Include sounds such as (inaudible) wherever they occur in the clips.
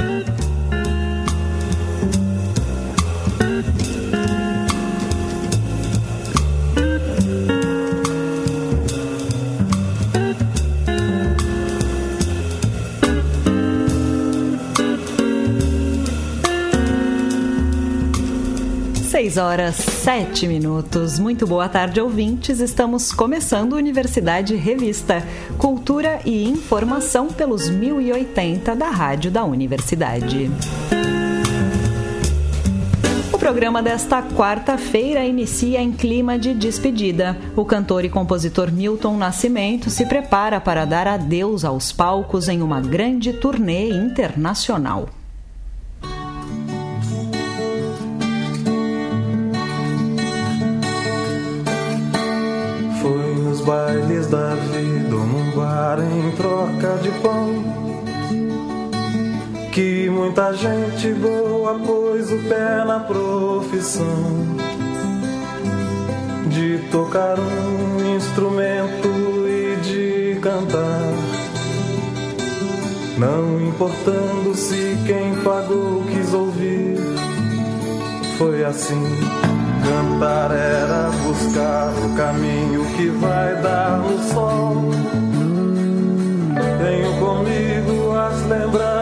6 horas 7 minutos. Muito boa tarde, ouvintes. Estamos começando Universidade Revista, Cultura e Informação pelos 1080 da Rádio da Universidade. O programa desta quarta-feira inicia em clima de despedida. O cantor e compositor Milton Nascimento se prepara para dar adeus aos palcos em uma grande turnê internacional. Da vida num bar em troca de pão. Que muita gente boa pôs o pé na profissão de tocar um instrumento e de cantar. Não importando se quem pagou quis ouvir, foi assim Cantar era buscar o caminho que vai dar no sol. Tenho comigo as lembranças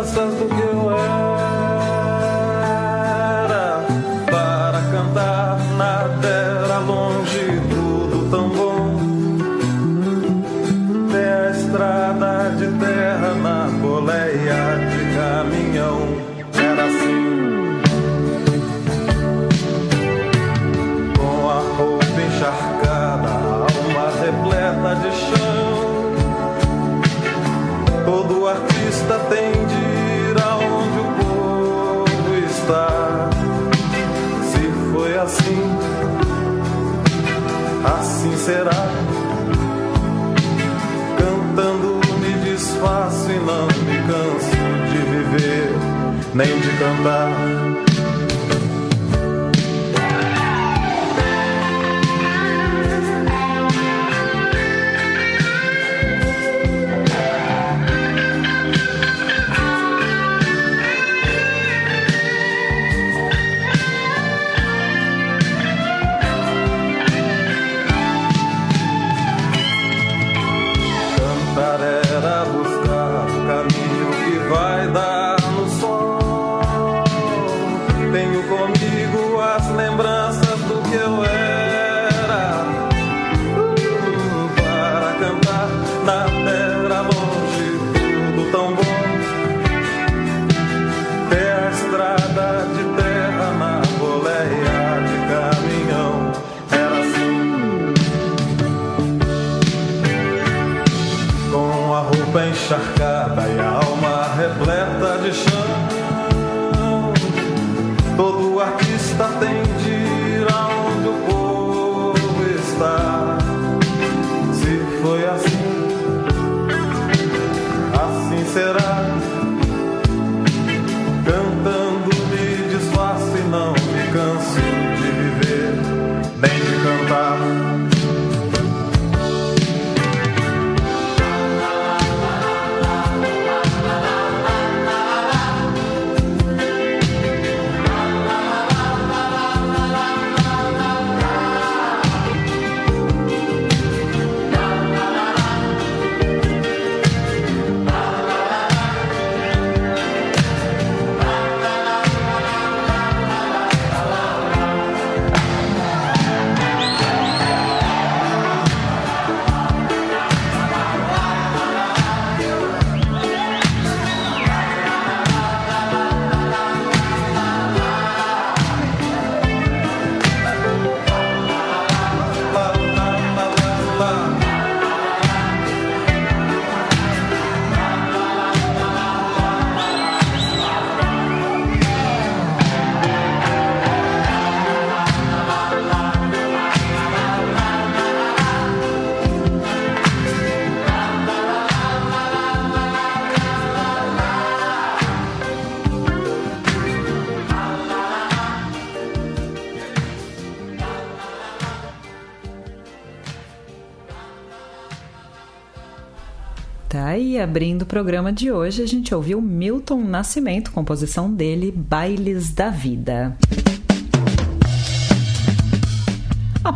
E abrindo o programa de hoje, a gente ouviu Milton Nascimento, composição dele, Bailes da Vida.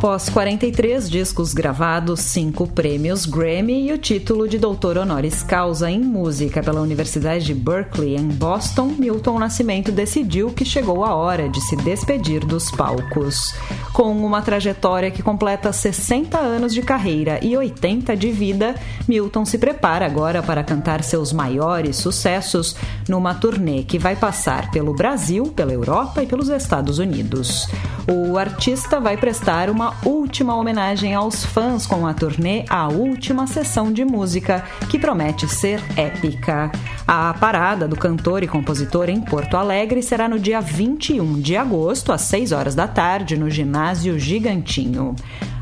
Após 43 discos gravados, 5 prêmios Grammy e o título de doutor honoris causa em música pela Universidade de Berkeley, em Boston, Milton Nascimento decidiu que chegou a hora de se despedir dos palcos. Com uma trajetória que completa 60 anos de carreira e 80 de vida, Milton se prepara agora para cantar seus maiores sucessos numa turnê que vai passar pelo Brasil, pela Europa e pelos Estados Unidos. O artista vai prestar uma última homenagem aos fãs com a turnê A Última Sessão de Música, que promete ser épica. A parada do cantor e compositor em Porto Alegre será no dia 21 de agosto, às 6 horas da tarde, no Ginásio Gigantinho.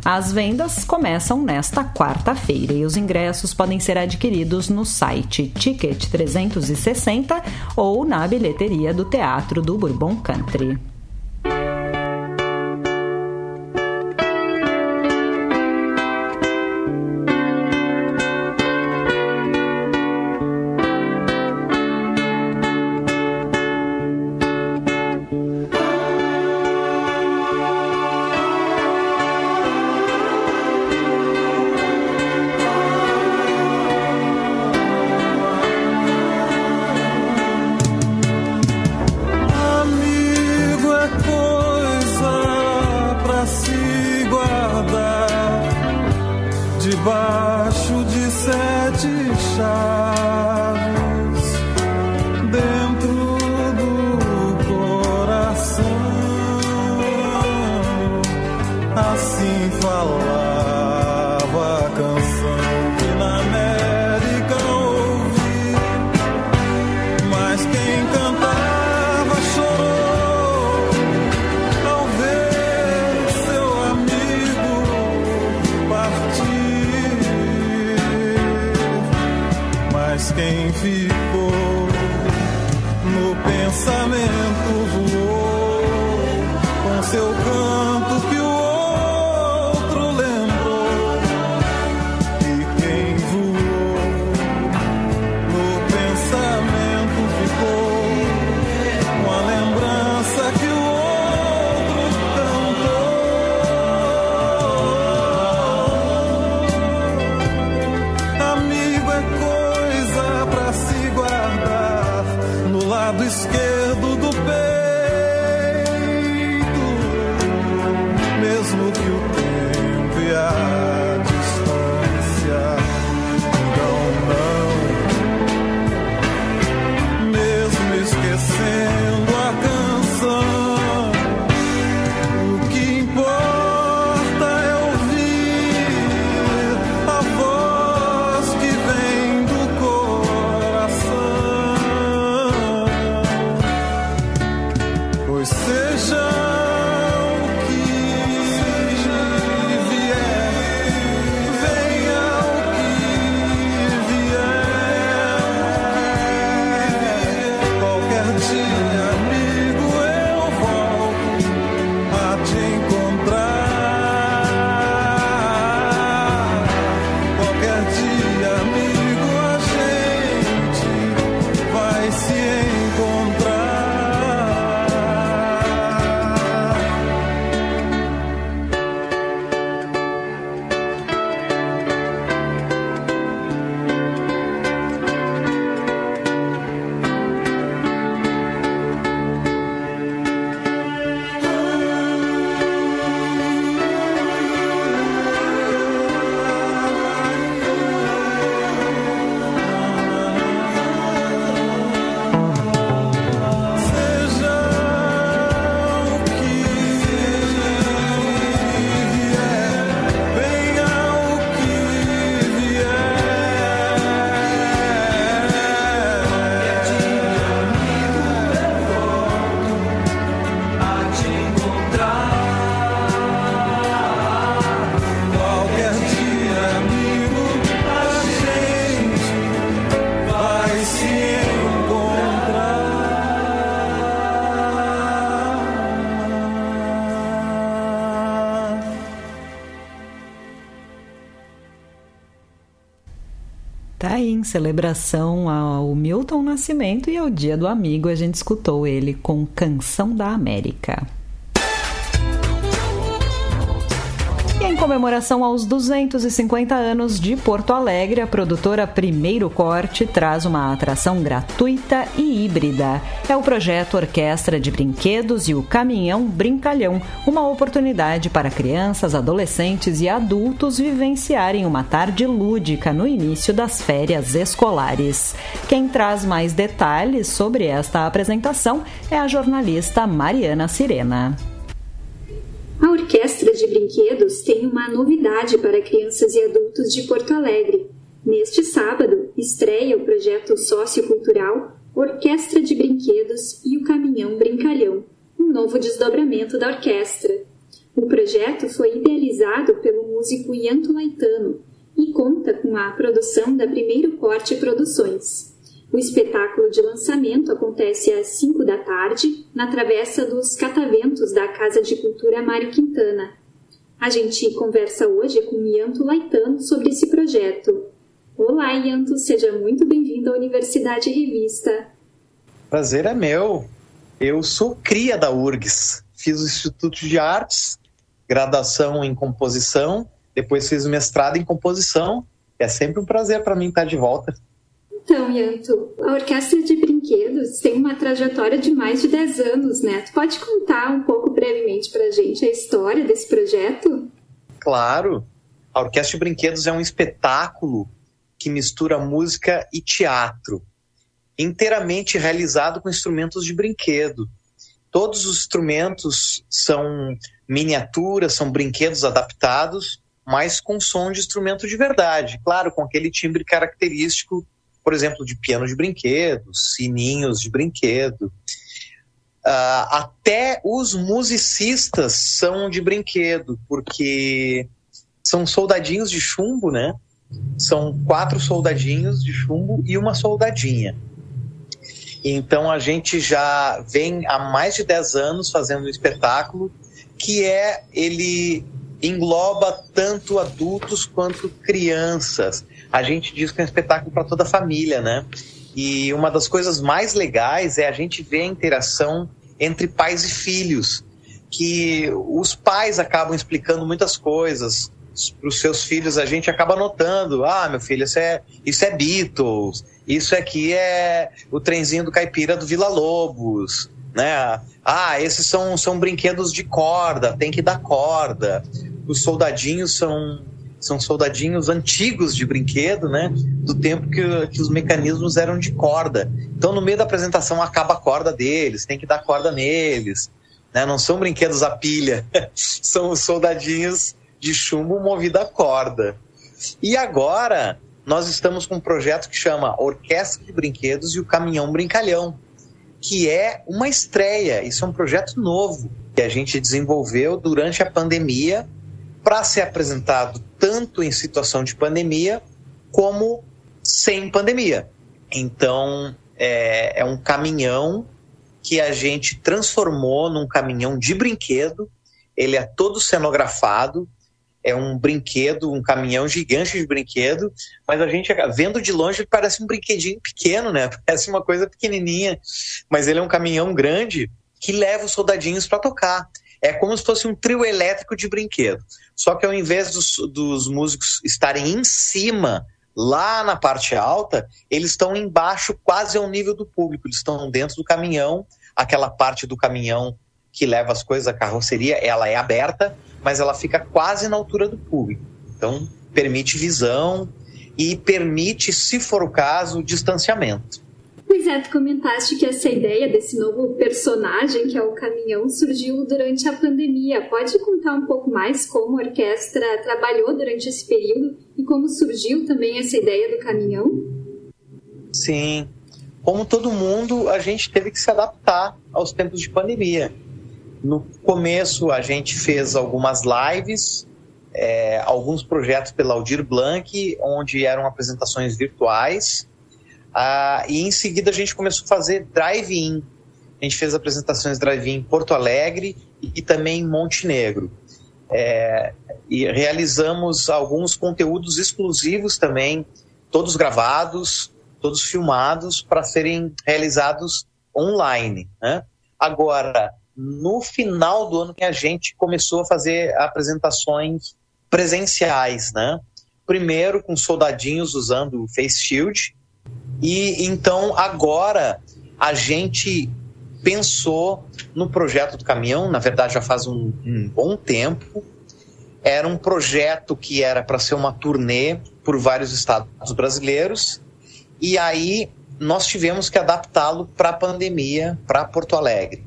As vendas começam nesta quarta-feira e os ingressos podem ser adquiridos no site Ticket 360 ou na bilheteria do Teatro do Bourbon Country. Em celebração ao Milton Nascimento e ao Dia do Amigo, a gente escutou ele com Canção da América. Comemoração aos 250 anos de Porto Alegre, a produtora Primeiro Corte traz uma atração gratuita e híbrida. É o projeto Orquestra de Brinquedos e o Caminhão Brincalhão, uma oportunidade para crianças, adolescentes e adultos vivenciarem uma tarde lúdica no início das férias escolares. Quem traz mais detalhes sobre esta apresentação é a jornalista Mariana Sirena. A Orquestra de Brinquedos tem uma novidade para crianças e adultos de Porto Alegre. Neste sábado, estreia o projeto sociocultural Orquestra de Brinquedos e o Caminhão Brincalhão, um novo desdobramento da orquestra. O projeto foi idealizado pelo músico Yanto Laitano e conta com a produção da Primeiro Corte Produções. O espetáculo de lançamento acontece às 5 da tarde, na Travessa dos Cataventos da Casa de Cultura Mário Quintana. A gente conversa hoje com Ianto Laitano sobre esse projeto. Olá, Ianto, seja muito bem-vindo à Universidade Revista. Prazer é meu. Eu sou cria da URGS. Fiz o Instituto de Artes, graduação em composição, depois fiz mestrado em composição. É sempre um prazer para mim estar de volta. Então, Yanto, a Orquestra de Brinquedos tem uma trajetória de mais de 10 anos, né? Tu pode contar um pouco brevemente pra gente a história desse projeto? Claro. A Orquestra de Brinquedos é um espetáculo que mistura música e teatro, inteiramente realizado com instrumentos de brinquedo. Todos os instrumentos são miniaturas, são brinquedos adaptados, mas com som de instrumento de verdade, claro, com aquele timbre característico por exemplo, de piano de brinquedos, sininhos de brinquedo. Uh, até os musicistas são de brinquedo, porque são soldadinhos de chumbo, né? São quatro soldadinhos de chumbo e uma soldadinha. Então a gente já vem há mais de 10 anos fazendo um espetáculo que é ele engloba tanto adultos quanto crianças a gente diz que é um espetáculo para toda a família, né? E uma das coisas mais legais é a gente ver a interação entre pais e filhos, que os pais acabam explicando muitas coisas para os seus filhos, a gente acaba notando, ah, meu filho, isso é, isso é Beatles, isso aqui é o trenzinho do caipira do Vila Lobos, né? Ah, esses são, são brinquedos de corda, tem que dar corda. Os soldadinhos são são soldadinhos antigos de brinquedo, né? Do tempo que, que, os mecanismos eram de corda. Então, no meio da apresentação, acaba a corda deles, tem que dar corda neles. Né? Não são brinquedos a pilha, (laughs) são os soldadinhos de chumbo movido a corda. E agora, nós estamos com um projeto que chama Orquestra de Brinquedos e o Caminhão Brincalhão, que é uma estreia. Isso é um projeto novo que a gente desenvolveu durante a pandemia para ser apresentado tanto em situação de pandemia como sem pandemia. Então, é, é um caminhão que a gente transformou num caminhão de brinquedo. Ele é todo cenografado, é um brinquedo, um caminhão gigante de brinquedo, mas a gente, vendo de longe, parece um brinquedinho pequeno, né? (laughs) Parece uma coisa pequenininha, mas ele é um caminhão grande que leva os soldadinhos para tocar. É como se fosse um trio elétrico de brinquedo. Só que ao invés dos, dos músicos estarem em cima, lá na parte alta, eles estão embaixo, quase ao nível do público. Eles estão dentro do caminhão, aquela parte do caminhão que leva as coisas, a carroceria, ela é aberta, mas ela fica quase na altura do público. Então, permite visão e permite, se for o caso, distanciamento. Pois é, tu comentaste que essa ideia desse novo personagem, que é o caminhão, surgiu durante a pandemia. Pode contar um pouco mais como a orquestra trabalhou durante esse período e como surgiu também essa ideia do caminhão? Sim. Como todo mundo, a gente teve que se adaptar aos tempos de pandemia. No começo, a gente fez algumas lives, é, alguns projetos pela Aldir Blanc, onde eram apresentações virtuais ah, e em seguida a gente começou a fazer drive-in. A gente fez apresentações drive-in em Porto Alegre e também em Montenegro. É, e realizamos alguns conteúdos exclusivos também todos gravados, todos filmados para serem realizados online. Né? Agora, no final do ano que a gente começou a fazer apresentações presenciais, né? Primeiro com soldadinhos usando face shield e então agora a gente pensou no projeto do caminhão, na verdade já faz um, um bom tempo. Era um projeto que era para ser uma turnê por vários estados brasileiros e aí nós tivemos que adaptá-lo para a pandemia, para Porto Alegre.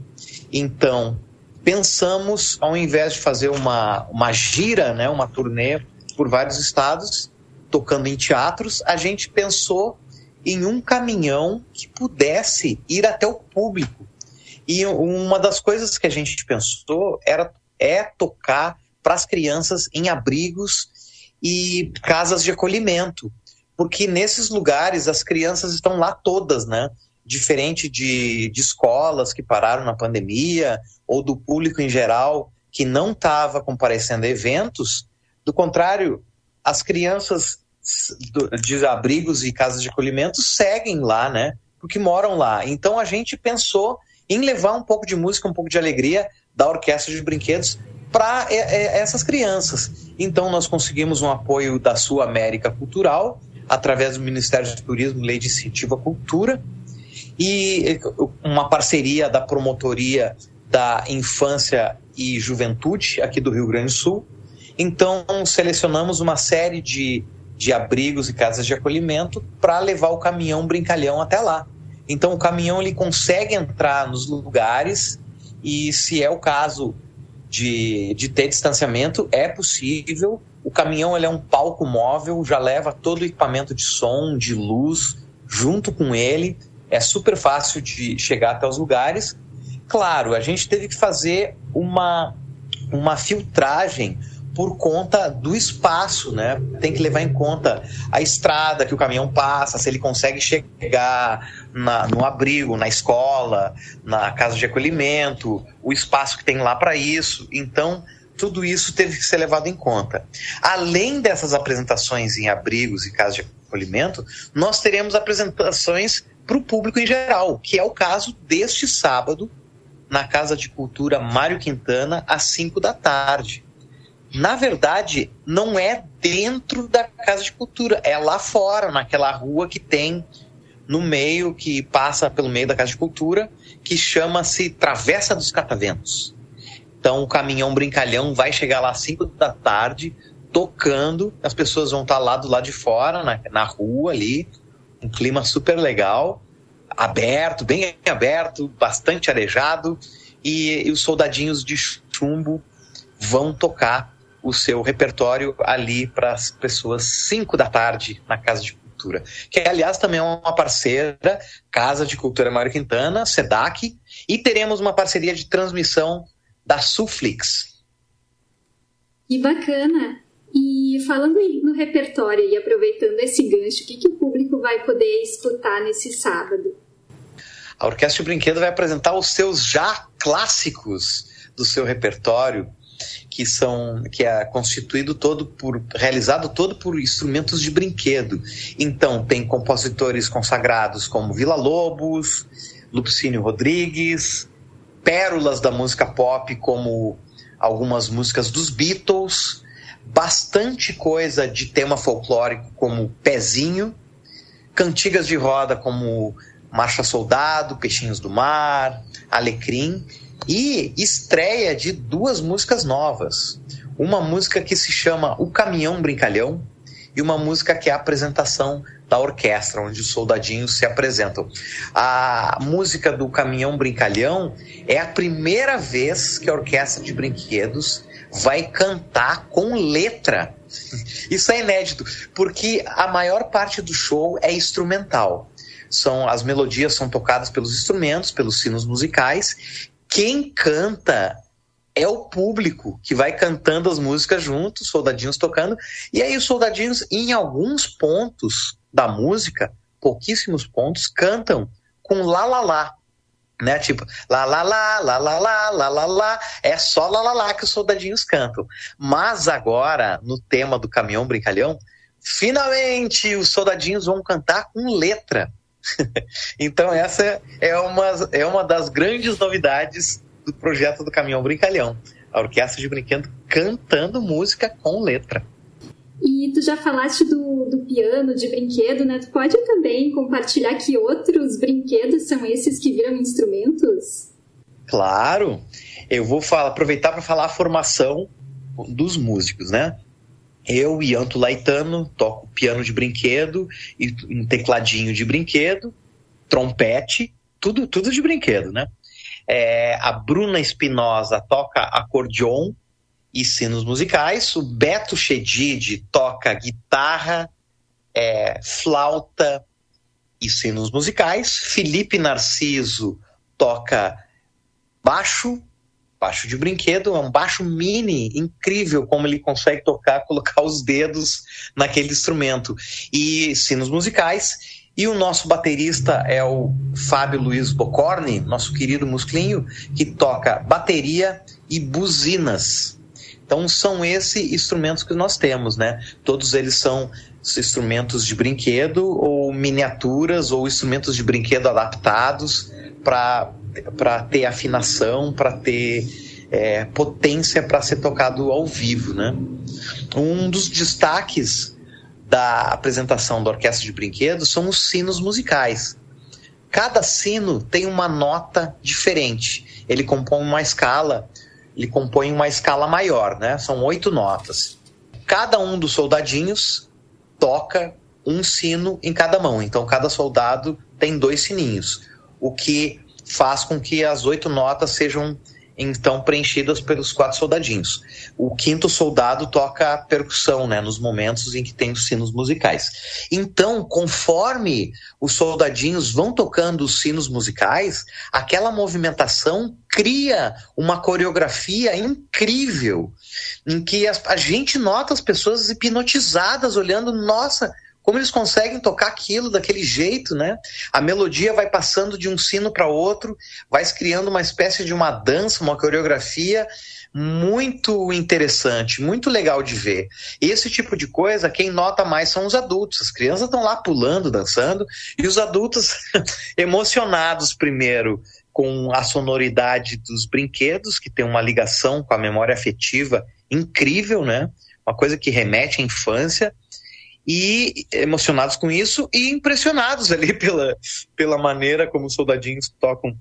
Então, pensamos, ao invés de fazer uma, uma gira, né, uma turnê por vários estados, tocando em teatros, a gente pensou em um caminhão que pudesse ir até o público. E uma das coisas que a gente pensou era é tocar para as crianças em abrigos e casas de acolhimento, porque nesses lugares as crianças estão lá todas, né? Diferente de, de escolas que pararam na pandemia ou do público em geral que não estava comparecendo a eventos, do contrário, as crianças de abrigos e casas de acolhimento seguem lá, né? Porque moram lá. Então a gente pensou em levar um pouco de música, um pouco de alegria da orquestra de brinquedos para é, é, essas crianças. Então nós conseguimos um apoio da Sul América Cultural através do Ministério de Turismo, Lei de Incentivo à Cultura e uma parceria da promotoria da infância e juventude aqui do Rio Grande do Sul. Então selecionamos uma série de, de abrigos e casas de acolhimento para levar o caminhão brincalhão até lá. Então o caminhão ele consegue entrar nos lugares e se é o caso de, de ter distanciamento, é possível. O caminhão ele é um palco móvel, já leva todo o equipamento de som, de luz, junto com ele. É super fácil de chegar até os lugares. Claro, a gente teve que fazer uma, uma filtragem por conta do espaço, né? Tem que levar em conta a estrada que o caminhão passa, se ele consegue chegar na, no abrigo, na escola, na casa de acolhimento, o espaço que tem lá para isso. Então, tudo isso teve que ser levado em conta. Além dessas apresentações em abrigos e casas de acolhimento, nós teremos apresentações para o público em geral, que é o caso deste sábado, na Casa de Cultura Mário Quintana, às 5 da tarde na verdade, não é dentro da Casa de Cultura, é lá fora, naquela rua que tem no meio, que passa pelo meio da Casa de Cultura, que chama-se Travessa dos Cataventos. Então, o caminhão brincalhão vai chegar lá às 5 da tarde, tocando, as pessoas vão estar lá do lado de fora, na, na rua ali, um clima super legal, aberto, bem aberto, bastante arejado, e, e os soldadinhos de chumbo vão tocar o seu repertório ali para as pessoas 5 da tarde na Casa de Cultura, que aliás também é uma parceira, Casa de Cultura Mário Quintana, SEDAC, e teremos uma parceria de transmissão da Suflix. Que bacana! E falando no repertório e aproveitando esse gancho, o que, que o público vai poder escutar nesse sábado? A Orquestra de Brinquedo vai apresentar os seus já clássicos do seu repertório, que são que é constituído todo por realizado todo por instrumentos de brinquedo. Então tem compositores consagrados como Vila Lobos, Lupicínio Rodrigues, pérolas da música pop como algumas músicas dos Beatles, bastante coisa de tema folclórico como Pezinho, cantigas de roda como Marcha Soldado, Peixinhos do Mar, Alecrim e estreia de duas músicas novas. Uma música que se chama O Caminhão Brincalhão e uma música que é a apresentação da orquestra, onde os soldadinhos se apresentam. A música do Caminhão Brincalhão é a primeira vez que a orquestra de brinquedos vai cantar com letra. Isso é inédito, porque a maior parte do show é instrumental. São as melodias são tocadas pelos instrumentos, pelos sinos musicais quem canta é o público que vai cantando as músicas juntos, soldadinhos tocando, e aí os soldadinhos, em alguns pontos da música, pouquíssimos pontos, cantam com lá lá lá. Né? Tipo, lá lá lá, lá lá lá, lá lá lá, é só lá lá lá que os soldadinhos cantam. Mas agora, no tema do caminhão brincalhão, finalmente os soldadinhos vão cantar com letra. (laughs) então essa é uma, é uma das grandes novidades do projeto do Caminhão Brincalhão. A orquestra de brinquedo cantando música com letra. E tu já falaste do, do piano de brinquedo, né? Tu pode também compartilhar que outros brinquedos são esses que viram instrumentos? Claro! Eu vou falar, aproveitar para falar a formação dos músicos, né? Eu, Ianto Laitano, toco piano de brinquedo e um tecladinho de brinquedo, trompete, tudo, tudo de brinquedo, né? É, a Bruna Espinosa toca acordeon e sinos musicais. O Beto Chedid toca guitarra, é, flauta e sinos musicais. Felipe Narciso toca baixo, baixo de brinquedo, é um baixo mini, incrível como ele consegue tocar, (laughs) colocar os dedos naquele instrumento. E sinos musicais. E o nosso baterista é o Fábio Luiz Bocorni, nosso querido musclinho, que toca bateria e buzinas. Então são esses instrumentos que nós temos, né? Todos eles são instrumentos de brinquedo ou miniaturas ou instrumentos de brinquedo adaptados para ter afinação, para ter é, potência para ser tocado ao vivo, né? Um dos destaques da apresentação da orquestra de brinquedos são os sinos musicais. Cada sino tem uma nota diferente. Ele compõe uma escala ele compõe uma escala maior, né? São oito notas. Cada um dos soldadinhos toca um sino em cada mão. Então, cada soldado tem dois sininhos, o que faz com que as oito notas sejam então preenchidas pelos quatro soldadinhos. O quinto soldado toca percussão, né, nos momentos em que tem os sinos musicais. Então, conforme os soldadinhos vão tocando os sinos musicais, aquela movimentação cria uma coreografia incrível, em que a, a gente nota as pessoas hipnotizadas olhando, nossa, como eles conseguem tocar aquilo daquele jeito, né? A melodia vai passando de um sino para outro, vai criando uma espécie de uma dança, uma coreografia muito interessante, muito legal de ver. Esse tipo de coisa, quem nota mais são os adultos. As crianças estão lá pulando, dançando, e os adultos (laughs) emocionados primeiro com a sonoridade dos brinquedos, que tem uma ligação com a memória afetiva incrível, né? Uma coisa que remete à infância e emocionados com isso e impressionados ali (laughs) pela, pela maneira como os soldadinhos tocam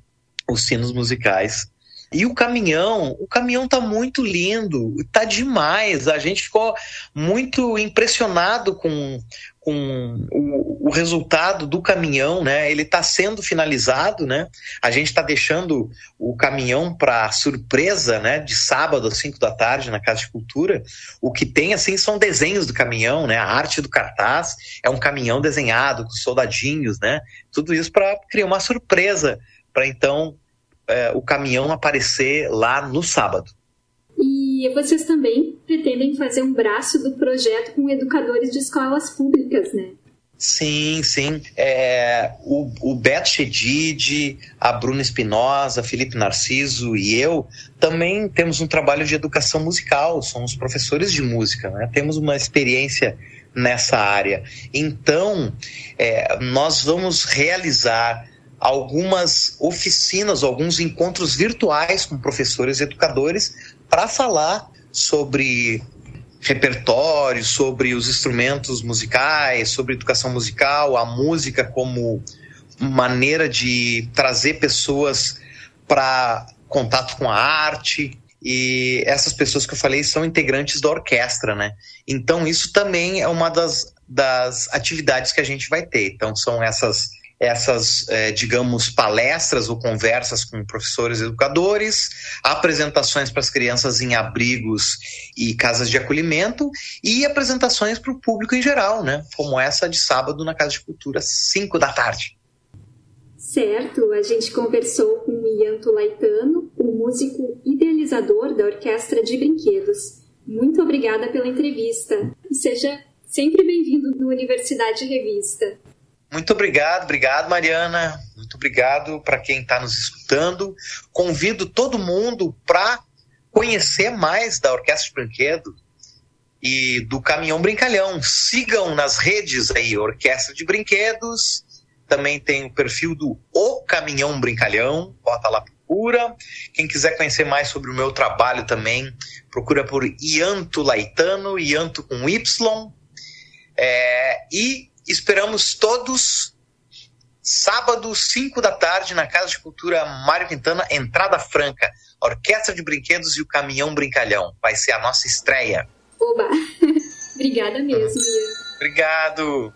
os sinos musicais. E o caminhão, o caminhão tá muito lindo, tá demais. A gente ficou muito impressionado com, com o, o resultado do caminhão, né? Ele está sendo finalizado, né? A gente está deixando o caminhão para surpresa, né? De sábado às 5 da tarde na Casa de Cultura. O que tem assim são desenhos do caminhão, né? A arte do cartaz é um caminhão desenhado com soldadinhos, né? Tudo isso para criar uma surpresa para então é, o caminhão aparecer lá no sábado. E vocês também pretendem fazer um braço do projeto com educadores de escolas públicas, né? Sim, sim. É, o, o Beto Chedid, a Bruna Espinosa, Felipe Narciso e eu também temos um trabalho de educação musical, somos professores de música, né? temos uma experiência nessa área. Então, é, nós vamos realizar algumas oficinas, alguns encontros virtuais com professores e educadores para falar sobre repertório, sobre os instrumentos musicais, sobre educação musical, a música como maneira de trazer pessoas para contato com a arte. E essas pessoas que eu falei são integrantes da orquestra, né? Então, isso também é uma das, das atividades que a gente vai ter. Então, são essas essas, é, digamos, palestras ou conversas com professores e educadores, apresentações para as crianças em abrigos e casas de acolhimento e apresentações para o público em geral, né? Como essa de sábado na Casa de Cultura, 5 da tarde. Certo, a gente conversou com o Ianto Laitano, o músico idealizador da Orquestra de Brinquedos. Muito obrigada pela entrevista seja sempre bem-vindo no Universidade Revista. Muito obrigado, obrigado, Mariana. Muito obrigado para quem está nos escutando. Convido todo mundo para conhecer mais da Orquestra de Brinquedo. e do Caminhão Brincalhão. Sigam nas redes aí, Orquestra de Brinquedos. Também tem o perfil do O Caminhão Brincalhão, bota lá, procura. Quem quiser conhecer mais sobre o meu trabalho também, procura por Ianto Laitano, Ianto com Y. É, e esperamos todos sábado, 5 da tarde, na Casa de Cultura Mário Quintana, entrada franca. Orquestra de Brinquedos e o Caminhão Brincalhão. Vai ser a nossa estreia. Oba! (laughs) Obrigada mesmo, Ian. Obrigado!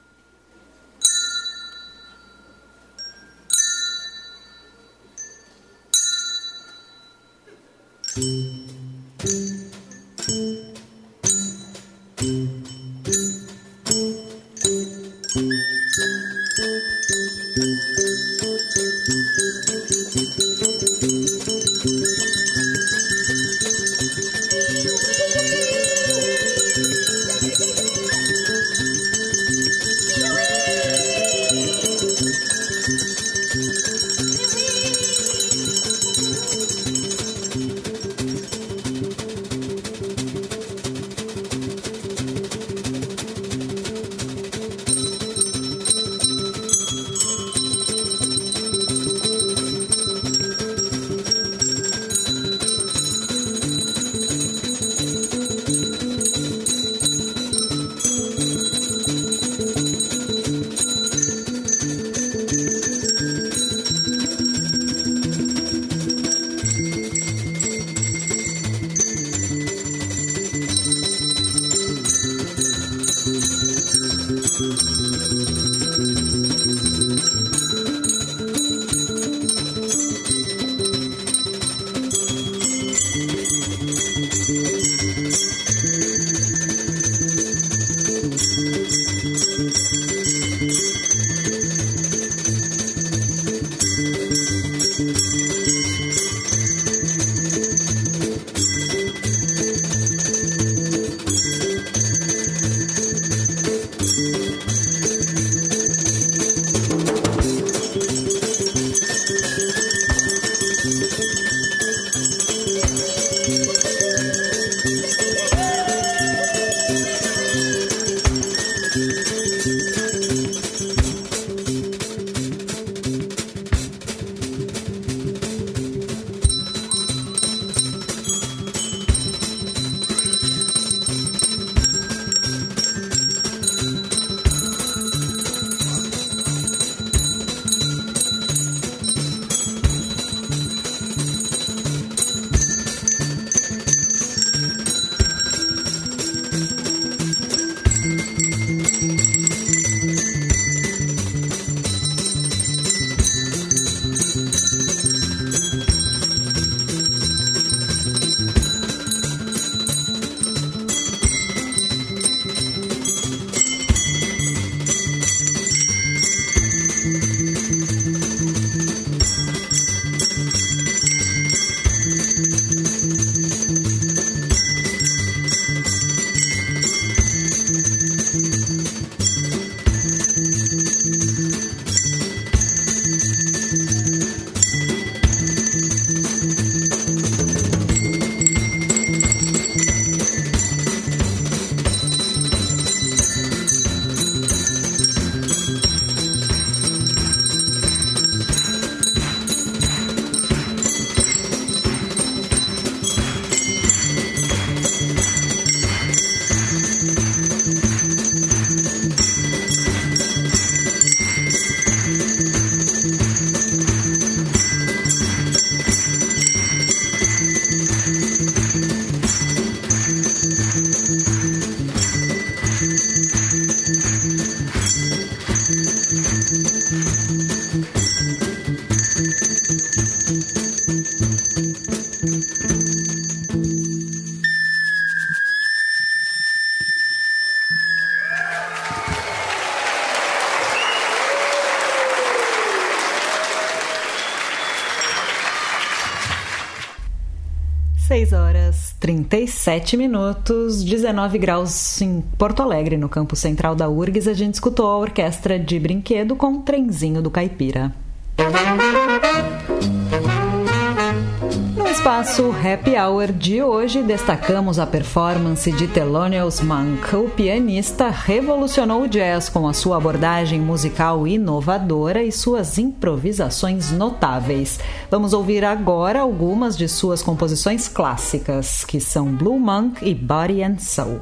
Horas 37 minutos, 19 graus em Porto Alegre, no campo central da URGS. A gente escutou a orquestra de brinquedo com o trenzinho do caipira espaço Happy Hour de hoje, destacamos a performance de Thelonious Monk. O pianista revolucionou o jazz com a sua abordagem musical inovadora e suas improvisações notáveis. Vamos ouvir agora algumas de suas composições clássicas, que são Blue Monk e Body and Soul.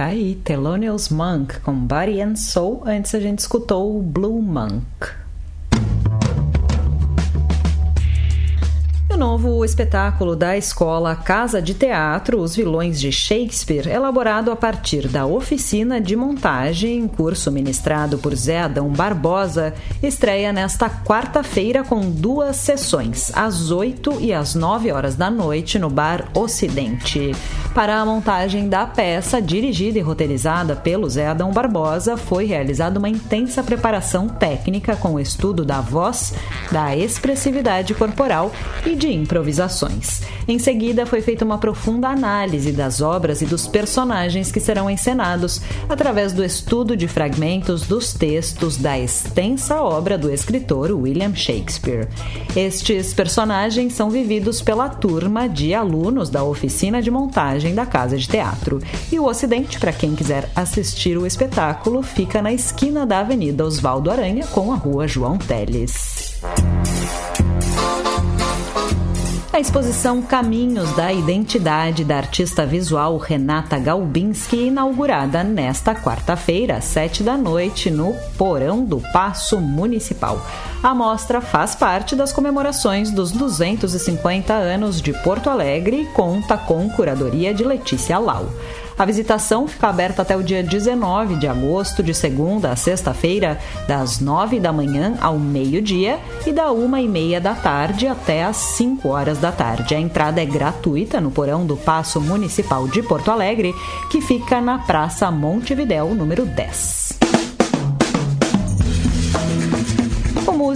Tá aí, Thelonious Monk com Body and Soul. Antes a gente escutou o Blue Monk. Novo espetáculo da escola Casa de Teatro, Os Vilões de Shakespeare, elaborado a partir da oficina de montagem, curso ministrado por Zé Adão Barbosa, estreia nesta quarta-feira com duas sessões, às 8 e às 9 horas da noite, no Bar Ocidente. Para a montagem da peça, dirigida e roteirizada pelo Zé Adão Barbosa, foi realizada uma intensa preparação técnica com o estudo da voz, da expressividade corporal e de improvisações. Em seguida, foi feita uma profunda análise das obras e dos personagens que serão encenados através do estudo de fragmentos dos textos da extensa obra do escritor William Shakespeare. Estes personagens são vividos pela turma de alunos da oficina de montagem da Casa de Teatro. E o Ocidente, para quem quiser assistir o espetáculo, fica na esquina da Avenida Oswaldo Aranha com a Rua João Teles. A exposição Caminhos da Identidade da artista visual Renata Galbinski, inaugurada nesta quarta-feira, às sete da noite, no Porão do Paço Municipal. A mostra faz parte das comemorações dos 250 anos de Porto Alegre e conta com curadoria de Letícia Lau. A visitação fica aberta até o dia 19 de agosto, de segunda a sexta-feira, das 9 da manhã ao meio-dia e da uma e meia da tarde até às 5 horas da tarde. A entrada é gratuita no porão do Paço Municipal de Porto Alegre, que fica na Praça Montevidéu, número 10.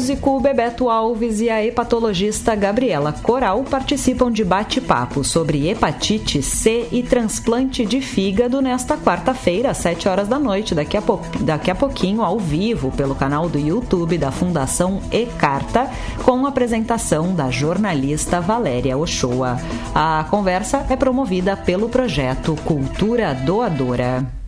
Músico Bebeto Alves e a hepatologista Gabriela Coral participam de bate-papo sobre hepatite C e transplante de fígado nesta quarta-feira, às 7 horas da noite, daqui a, daqui a pouquinho, ao vivo, pelo canal do YouTube da Fundação E-Carta, com apresentação da jornalista Valéria Ochoa. A conversa é promovida pelo projeto Cultura Doadora.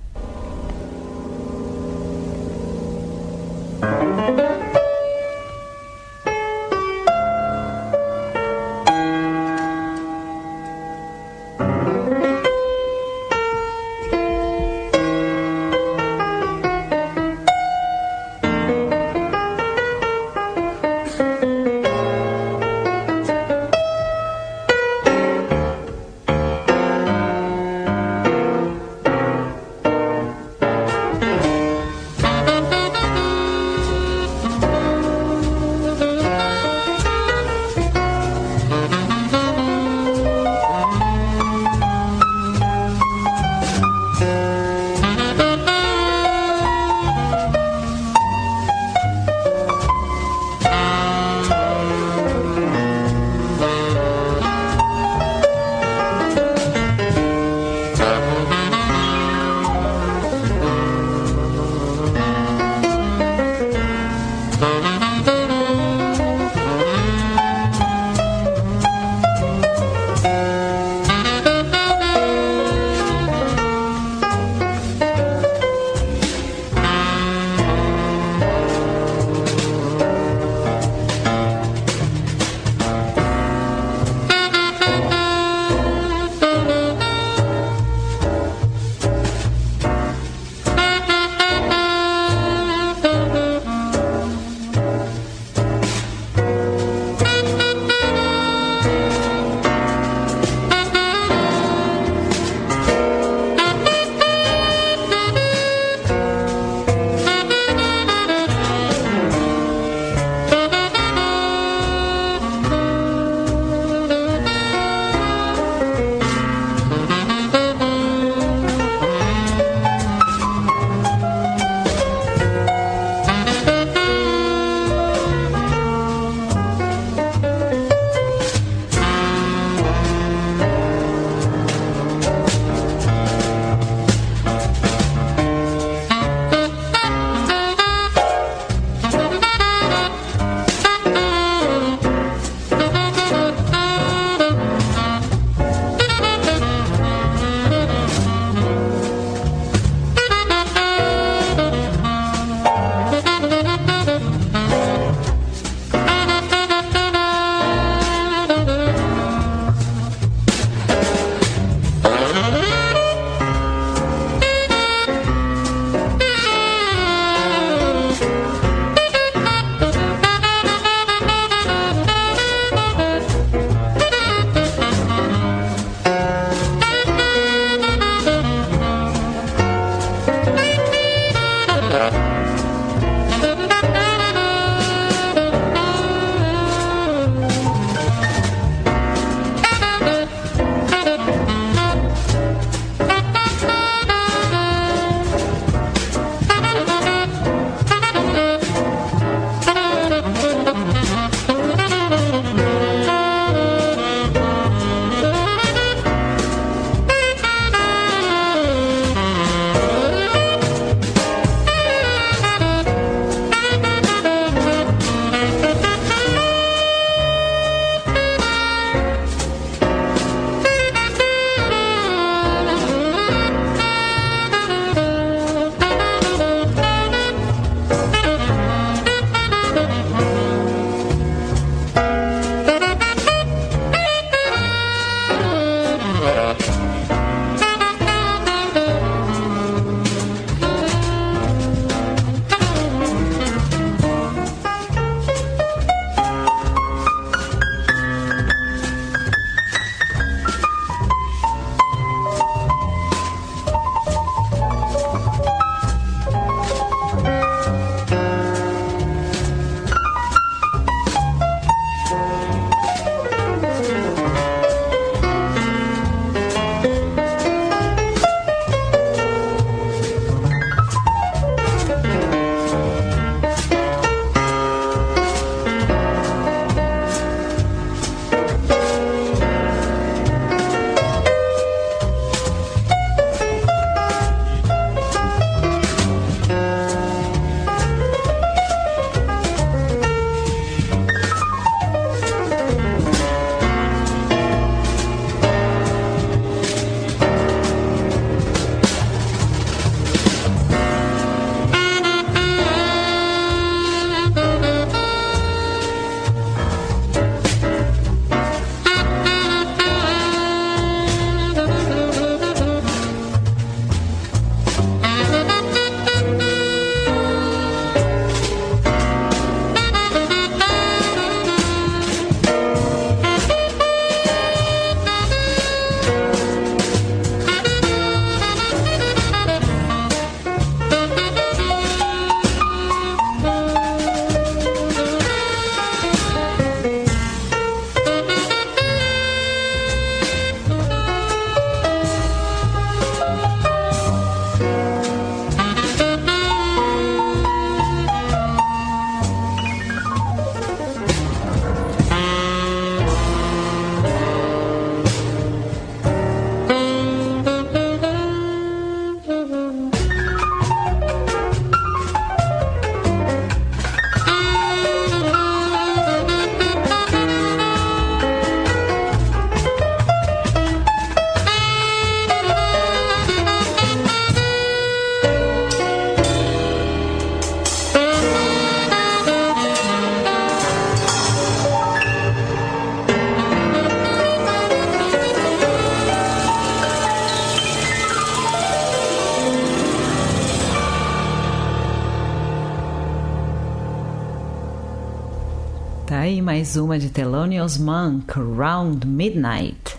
Uma de Thelonious Monk, Round Midnight.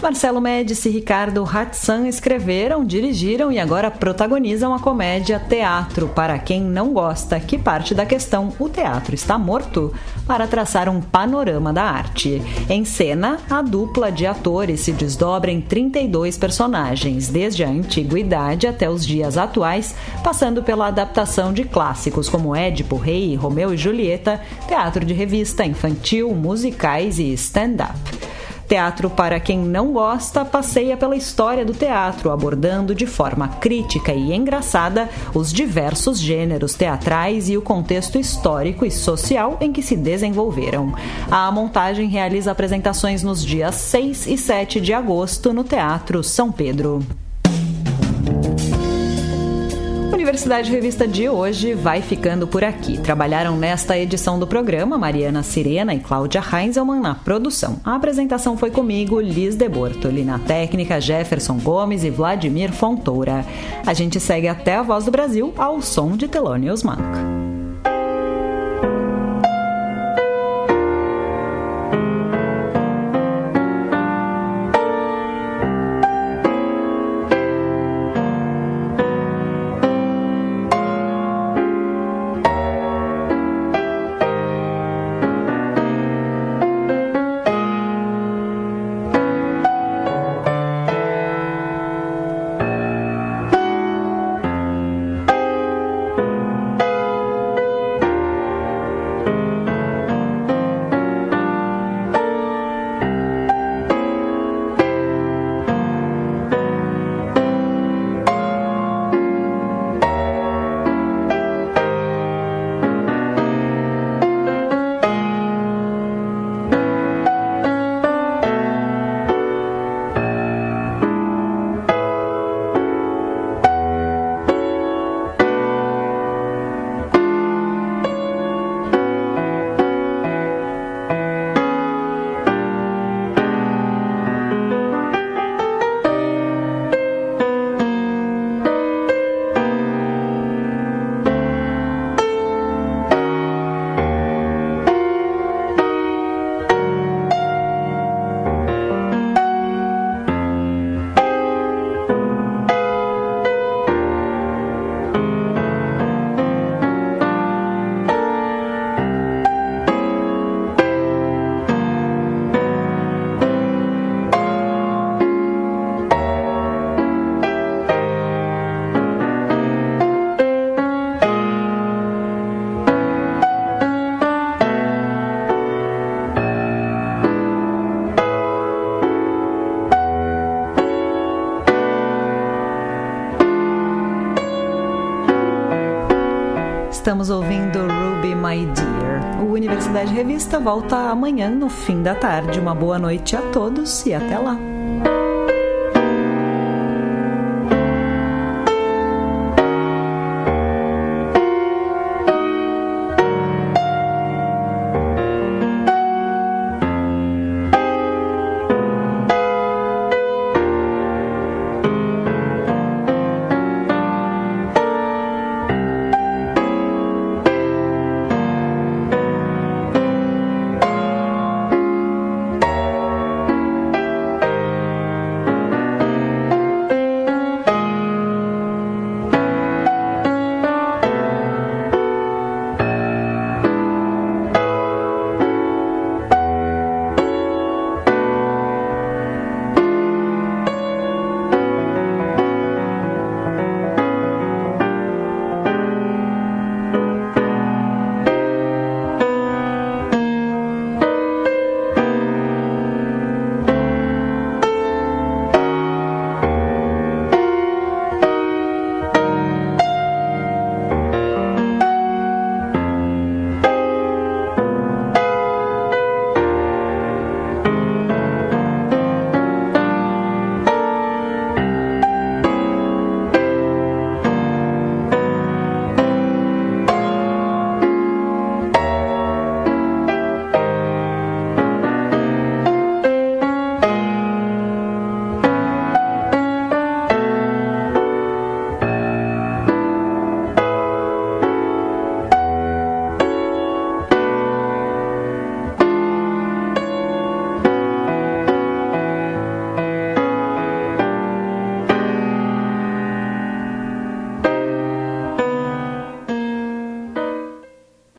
Marcelo Médici e Ricardo Hatsan escreveram, dirigiram e agora protagonizam a comédia Teatro. Para quem não gosta, que parte da questão? O teatro está morto, para traçar um panorama da arte. Em cena, a dupla de atores se desdobra em 32 personagens, desde a antiguidade até os dias atuais, passando pela adaptação de clássicos como Édipo, Rei, Romeu e Julieta, teatro de revista, infantil, musicais e stand-up. Teatro para quem não gosta passeia pela história do teatro, abordando de forma crítica e engraçada os diversos gêneros teatrais e o contexto histórico e social em que se desenvolveram. A montagem realiza apresentações nos dias 6 e 7 de agosto no Teatro São Pedro. Universidade Revista de hoje vai ficando por aqui. Trabalharam nesta edição do programa Mariana Sirena e Cláudia Heinzelmann na produção. A apresentação foi comigo, Liz de Bortoli, na técnica Jefferson Gomes e Vladimir Fontoura. A gente segue até a Voz do Brasil ao som de Thelonious Monk. Revista volta amanhã no fim da tarde. Uma boa noite a todos e até lá.